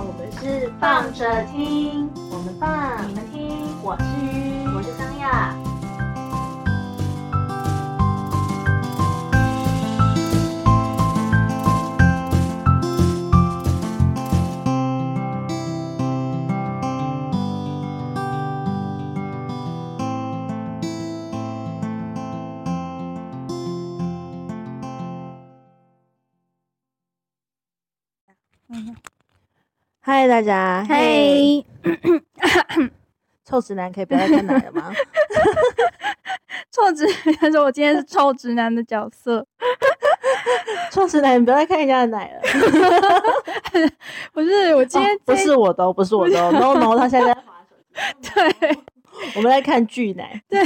我们是放着听，我们放，你们听，我是鱼，我是桑亚。嗨，大家，嘿，臭直男可以不要再看奶了吗？臭直男说：“我今天是臭直男的角色。”臭直男，你不要再看人家的奶了。不是，我今天、哦、不是我的，不是我的，no no，他现在在滑手机。对，我们在看巨奶。对，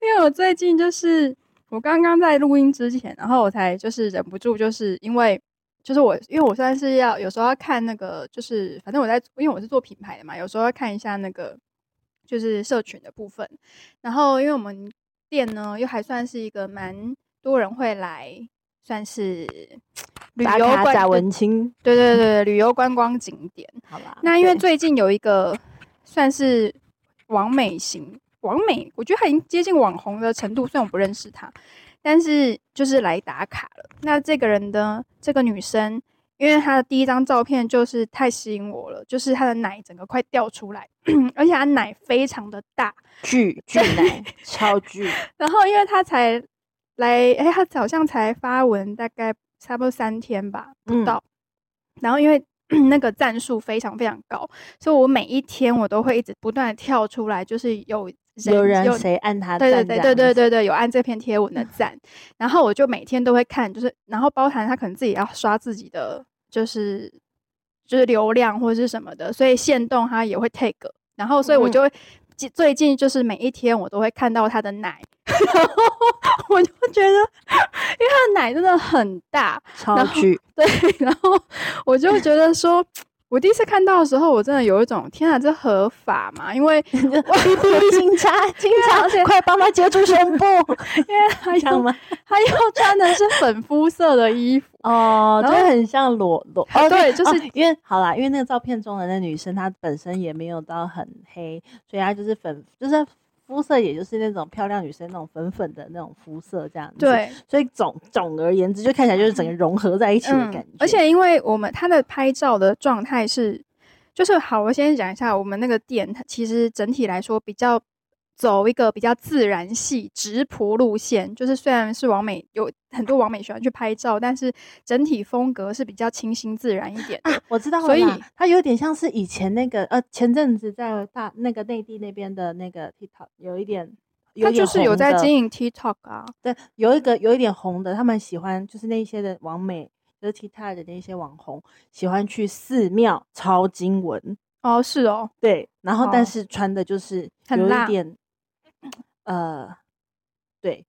因为我最近就是我刚刚在录音之前，然后我才就是忍不住，就是因为。就是我，因为我算是要有时候要看那个，就是反正我在，因为我是做品牌的嘛，有时候要看一下那个，就是社群的部分。然后，因为我们店呢，又还算是一个蛮多人会来，算是旅游假文青，对对对，旅游观光景点。好吧。那因为最近有一个算是网美型，网美，我觉得他已经接近网红的程度，虽然我不认识他。但是就是来打卡了。那这个人呢，这个女生，因为她的第一张照片就是太吸引我了，就是她的奶整个快掉出来，而且她奶非常的大，巨巨 奶，超巨。然后因为她才来，哎，她好像才发文，大概差不多三天吧，不到。嗯、然后因为 那个赞数非常非常高，所以我每一天我都会一直不断的跳出来，就是有。有人谁按他赞？对对对对对对对，有按这篇贴文的 赞，然后我就每天都会看，就是然后包含他可能自己要刷自己的，就是就是流量或者是什么的，所以限动他也会 take，然后所以我就会、嗯、最近就是每一天我都会看到他的奶，然后我就觉得，因为他的奶真的很大，超巨，对，然后我就觉得说。我第一次看到的时候，我真的有一种天啊，这合法吗？因为 警察，警察，快帮他接住胸部，因为他要他要穿的是粉肤色的衣服哦，就很像裸裸哦，对，就是、哦、因为好啦，因为那个照片中的那女生她本身也没有到很黑，所以她就是粉，就是。肤色也就是那种漂亮女生那种粉粉的那种肤色这样子，对，所以总总而言之，就看起来就是整个融合在一起的感觉。嗯、而且因为我们他的拍照的状态是，就是好，我先讲一下我们那个店，它其实整体来说比较。走一个比较自然系直朴路线，就是虽然是王美，有很多王美喜欢去拍照，但是整体风格是比较清新自然一点的。啊、我知道，所以它有点像是以前那个呃，前阵子在大那个内地那边的那个 TikTok 有一点，他就是有在经营 TikTok 啊。对，有一个有一点红的，他们喜欢就是那些的王美，就是 TikTok 的那些网红喜欢去寺庙抄经文。哦，是哦，对，然后但是穿的就是有一点。呃，对，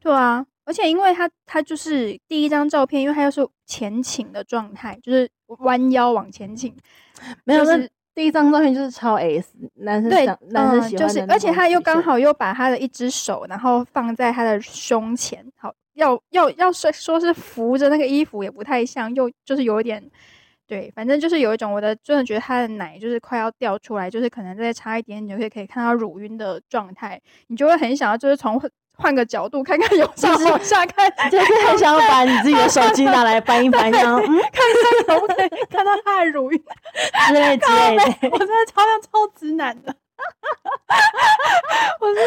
对啊，而且因为他他就是第一张照片，因为他又是前倾的状态，就是弯腰往前倾，没有，是第一张照片就是超 S 男生对男生喜欢、嗯，就是而且他又刚好又把他的一只手，然后放在他的胸前，好，要要要说说是扶着那个衣服也不太像，又就是有一点。对，反正就是有一种我的，真的觉得他的奶就是快要掉出来，就是可能再差一点，你就可以可以看到乳晕的状态，你就会很想要，就是从换个角度看看，有上往下看，就是很想要把你自己的手机拿来翻一 翻，这样，嗯，看看可不可以看到他的乳晕之类之类的。我真的超像超直男的，我是，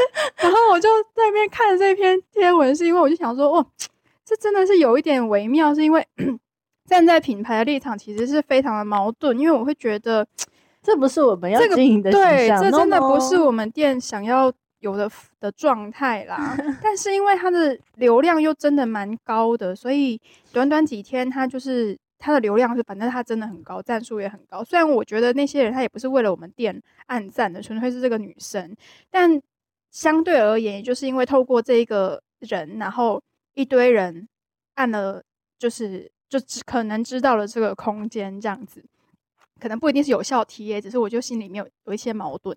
然后我就在那边看这篇贴文，是因为我就想说，哦，这真的是有一点微妙，是因为。站在品牌的立场，其实是非常的矛盾，因为我会觉得 这不是我们要经营的对，这真的不是我们店想要有的的状态啦。但是因为它的流量又真的蛮高的，所以短短几天，它就是它的流量是，反正它真的很高，赞数也很高。虽然我觉得那些人他也不是为了我们店按赞的，纯粹是这个女生，但相对而言，也就是因为透过这一个人，然后一堆人按了，就是。就只可能知道了这个空间这样子，可能不一定是有效 TA，只是我就心里面有有一些矛盾，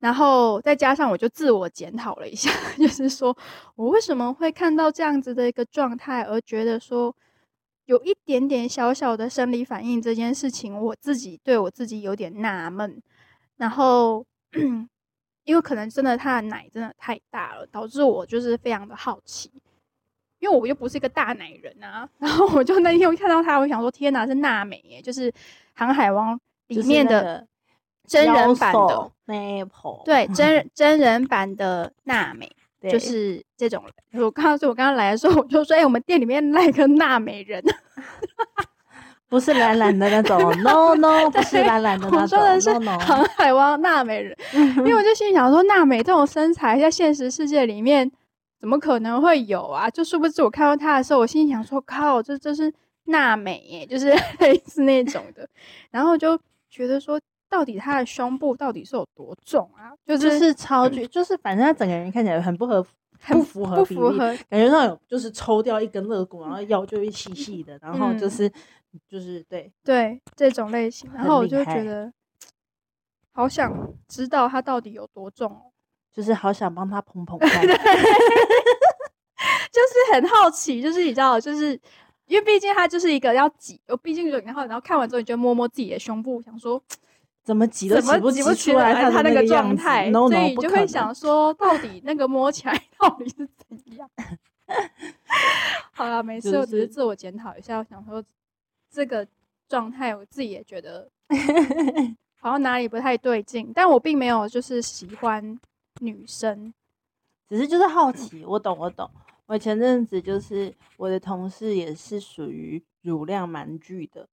然后再加上我就自我检讨了一下，就是说我为什么会看到这样子的一个状态，而觉得说有一点点小小的生理反应这件事情，我自己对我自己有点纳闷。然后，因为可能真的他的奶真的太大了，导致我就是非常的好奇。因为我又不是一个大奶人啊，然后我就那天我看到他，我想说天哪，是娜美耶，就是《航海王》里面的真人版的 Maple，对，真 真人版的娜美，就是这种。我刚刚说，我刚刚来的时候，我就说，哎、欸，我们店里面来个娜美人，不是懒懒的那种，no no，不是懒懒的那种，我说的是《航海王》娜美人，因为我就心里想说，娜美这种身材在现实世界里面。怎么可能会有啊？就殊不知我看到他的时候，我心里想说：“靠，这这是娜美耶，就是 类似那种的。”然后就觉得说，到底他的胸部到底是有多重啊？就是、就是超巨，就是反正他整个人看起来很不合，不符合比例，不符合，感觉上有就是抽掉一根肋骨，然后腰就会细细的，然后就是、嗯、就是对对这种类型。然后我就觉得，好想知道他到底有多重哦。就是好想帮他捧捧 看，就是很好奇，就是你知道，就是因为毕竟他就是一个要挤，我毕竟然后然后看完之后，你就摸摸自己的胸部，想说 怎么挤都挤不挤不出来他那个状态，所以你就会想说，到底那个摸起来 到底是怎样？好了，没事，我只是自我检讨一下，我想说这个状态，我自己也觉得好像哪里不太对劲，但我并没有就是喜欢。女生只是就是好奇，我懂我懂。我前阵子就是我的同事也是属于乳量蛮巨的，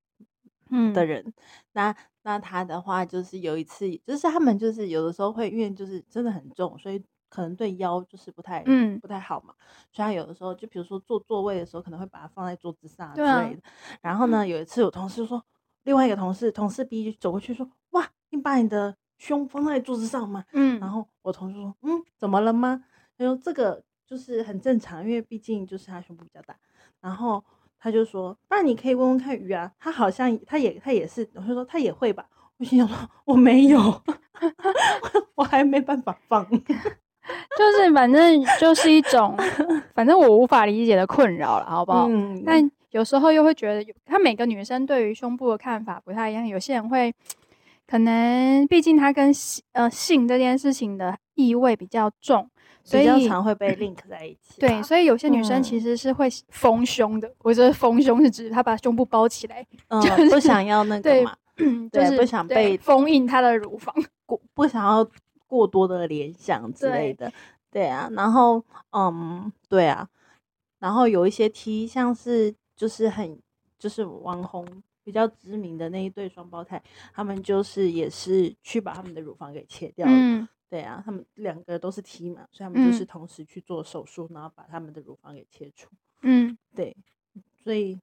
嗯的人。那那他的话就是有一次，就是他们就是有的时候会因为就是真的很重，所以可能对腰就是不太嗯不太好嘛。所以他有的时候就比如说坐座位的时候，可能会把它放在桌子上之类的。然后呢，有一次我同事说，另外一个同事同事 B 就走过去说：“哇，你把你的。”胸放在桌子上嘛？嗯，然后我同事说，嗯，怎么了吗？他说这个就是很正常，因为毕竟就是他胸部比较大。然后他就说，那你可以问问看鱼啊，他好像他也他也是，我就说他也会吧。我心想说我没有，我还没办法放，就是反正就是一种，反正我无法理解的困扰了，好不好？嗯，但有时候又会觉得，他每个女生对于胸部的看法不太一样，有些人会。可能毕竟它跟性呃性这件事情的意味比较重，所以比较常会被 link 在一起。对，所以有些女生其实是会丰胸的。我觉得丰胸是指她把胸部包起来，嗯，不想要那个嘛，对，不想被封印她的乳房，过不想要过多的联想之类的。对啊，然后嗯，对啊，然后有一些 T 像是就是很就是网红。比较知名的那一对双胞胎，他们就是也是去把他们的乳房给切掉了。嗯、对啊，他们两个都是 T 嘛，所以他们就是同时去做手术，嗯、然后把他们的乳房给切除。嗯，对，所以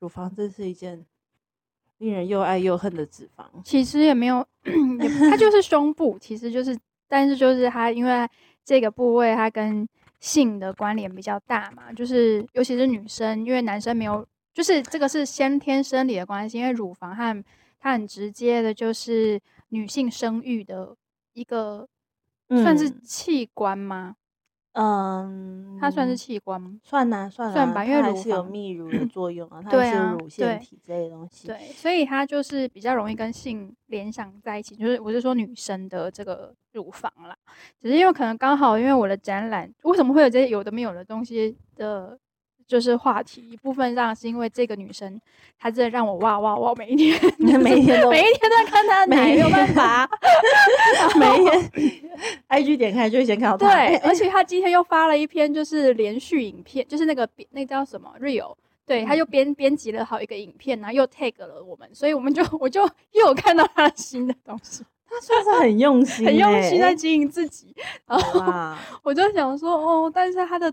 乳房这是一件令人又爱又恨的脂肪。其实也没有，它就是胸部，其实就是，但是就是它因为这个部位它跟性的关联比较大嘛，就是尤其是女生，因为男生没有。就是这个是先天生理的关系，因为乳房和它很直接的，就是女性生育的一个算是器官吗？嗯，它算是器官吗？算呐，算啊，算吧，因为乳房是有泌乳的作用啊，它是乳腺体这些东西。对，对，所以它就是比较容易跟性联想在一起。就是我是说女生的这个乳房啦，只是因为可能刚好因为我的展览，为什么会有这些有的没有的东西的？就是话题一部分上是因为这个女生，她真的让我哇哇哇，每一天 每一天都每一天都在看她，没有办法 每一天 IG 点开就会先看到她。对，而且她今天又发了一篇就是连续影片，就是那个那个叫什么 Real，对，她又编编辑了好一个影片，然后又 tag 了我们，所以我们就我就又有看到她的新的东西。她算是很用心，很用心在经营自己。然后我就想说哦，但是她的。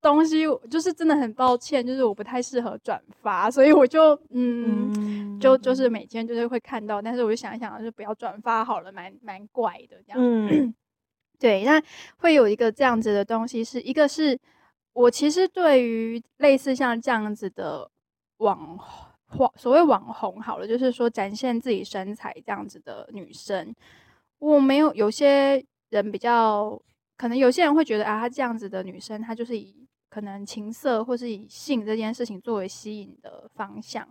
东西就是真的很抱歉，就是我不太适合转发，所以我就嗯，嗯就就是每天就是会看到，但是我就想一想，就不要转发好了，蛮蛮怪的这样。嗯，对，那会有一个这样子的东西是，是一个是我其实对于类似像这样子的网红，所谓网红好了，就是说展现自己身材这样子的女生，我没有，有些人比较可能有些人会觉得啊，她这样子的女生，她就是以可能情色或是以性这件事情作为吸引的方向，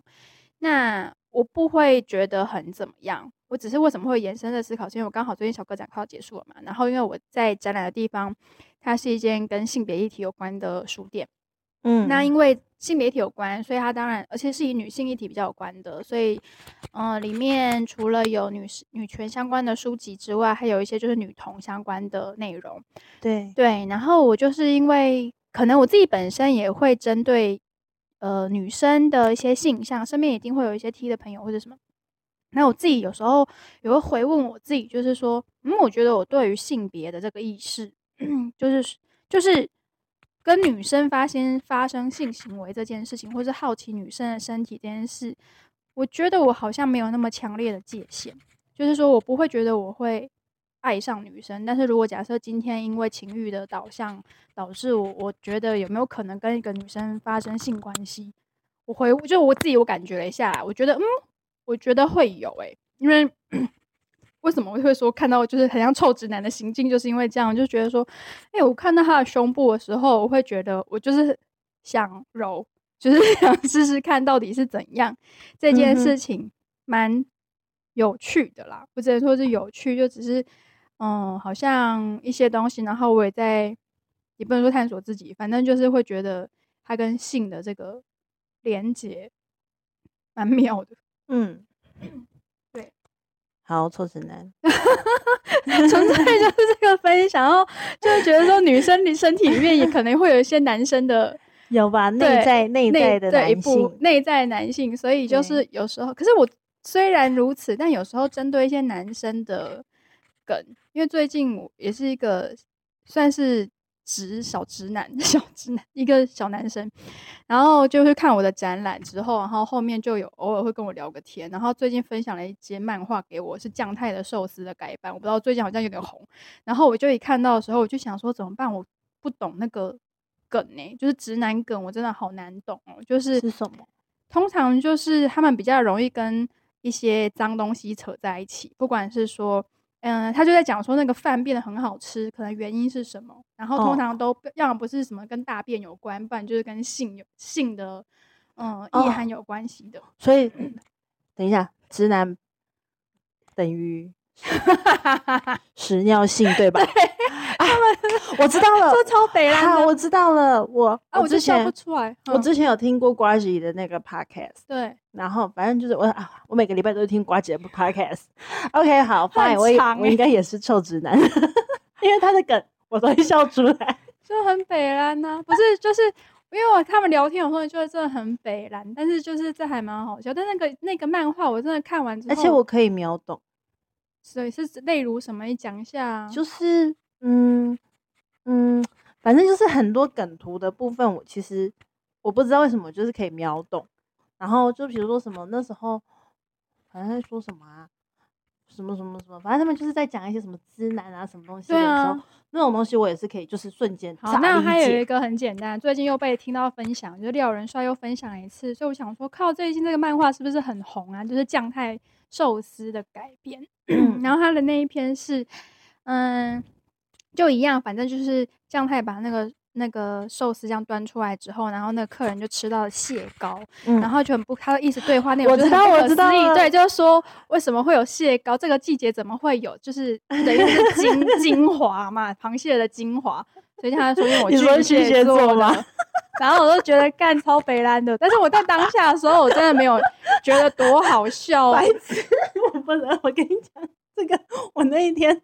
那我不会觉得很怎么样。我只是为什么会延伸的思考，是因为我刚好最近小哥展快要结束了嘛，然后因为我在展览的地方，它是一间跟性别议题有关的书店。嗯，那因为性别议题有关，所以它当然，而且是以女性议题比较有关的，所以，嗯、呃，里面除了有女士女权相关的书籍之外，还有一些就是女同相关的内容。对对，然后我就是因为可能我自己本身也会针对呃女生的一些性向，身边一定会有一些 T 的朋友或者什么，那我自己有时候也会回问我自己，就是说，嗯，我觉得我对于性别的这个意识，就 是就是。跟女生发生发生性行为这件事情，或是好奇女生的身体这件事，我觉得我好像没有那么强烈的界限，就是说我不会觉得我会爱上女生。但是如果假设今天因为情欲的导向导致我，我觉得有没有可能跟一个女生发生性关系？我回就我自己我感觉了一下，我觉得嗯，我觉得会有诶、因为。为什么我会说看到就是很像臭直男的行径？就是因为这样，就觉得说，哎、欸，我看到他的胸部的时候，我会觉得我就是想揉，就是 想试试看到底是怎样。这件事情蛮有趣的啦，不只能说是有趣，就只是嗯，好像一些东西，然后我也在，也不能说探索自己，反正就是会觉得他跟性的这个连接蛮妙的，嗯。好，臭直男，纯粹就是这个分享，然后就是觉得说，女生的身体里面也可能会有一些男生的，有吧？内在内在的男性，内在男性，所以就是有时候，可是我虽然如此，但有时候针对一些男生的梗，因为最近我也是一个算是。直小直男，小直男，一个小男生，然后就是看我的展览之后，然后后面就有偶尔会跟我聊个天，然后最近分享了一节漫画给我，是将太的寿司的改版，我不知道最近好像有点红，然后我就一看到的时候，我就想说怎么办？我不懂那个梗呢、欸，就是直男梗，我真的好难懂哦。就是是什么？通常就是他们比较容易跟一些脏东西扯在一起，不管是说。嗯，他就在讲说那个饭变得很好吃，可能原因是什么？然后通常都要么不是什么跟大便有关，不然就是跟性有性的嗯意涵有关系的。所以，等一下，直男等于 屎尿性对吧？对啊，我知道了，这超北烂的。我知道了，我啊，我就笑不出来。我之前有听过呱吉的那个 podcast，对，然后反正就是我啊，我每个礼拜都是听瓜姐的 podcast。OK，好，Fine，我我应该也是臭直男，因为他的梗我都会笑出来，就很北烂呐。不是，就是因为我他们聊天有时候就会真的很北烂，但是就是这还蛮好笑。但那个那个漫画我真的看完之后，而且我可以秒懂。所以是例如什么？你讲一下啊。就是，嗯嗯，反正就是很多梗图的部分，我其实我不知道为什么，就是可以秒懂。然后就比如说什么那时候，好像在说什么啊，什么什么什么，反正他们就是在讲一些什么直男啊什么东西的时候，啊、那种东西我也是可以，就是瞬间。好，那还有一个很简单，最近又被听到分享，就廖仁帅又分享一次，所以我想说，靠，最近这个漫画是不是很红啊？就是酱太寿司的改编。然后他的那一篇是，嗯，就一样，反正就是酱太把那个那个寿司这样端出来之后，然后那个客人就吃到了蟹膏，嗯、然后就很不，他的意思对话内容我知道，我知道，对，就是说为什么会有蟹膏，这个季节怎么会有，就是等于是精精华嘛，螃蟹的精华，所以他说因为我巨蟹座嘛，然后我都觉得干超北烂的，但是我在当下的时候，我真的没有觉得多好笑，白。痴，我不能，我跟你讲。这个我那一天，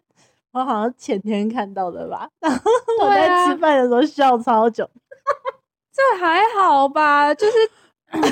我好像前天看到的吧，然后我在吃饭的时候笑超久。这还好吧，就是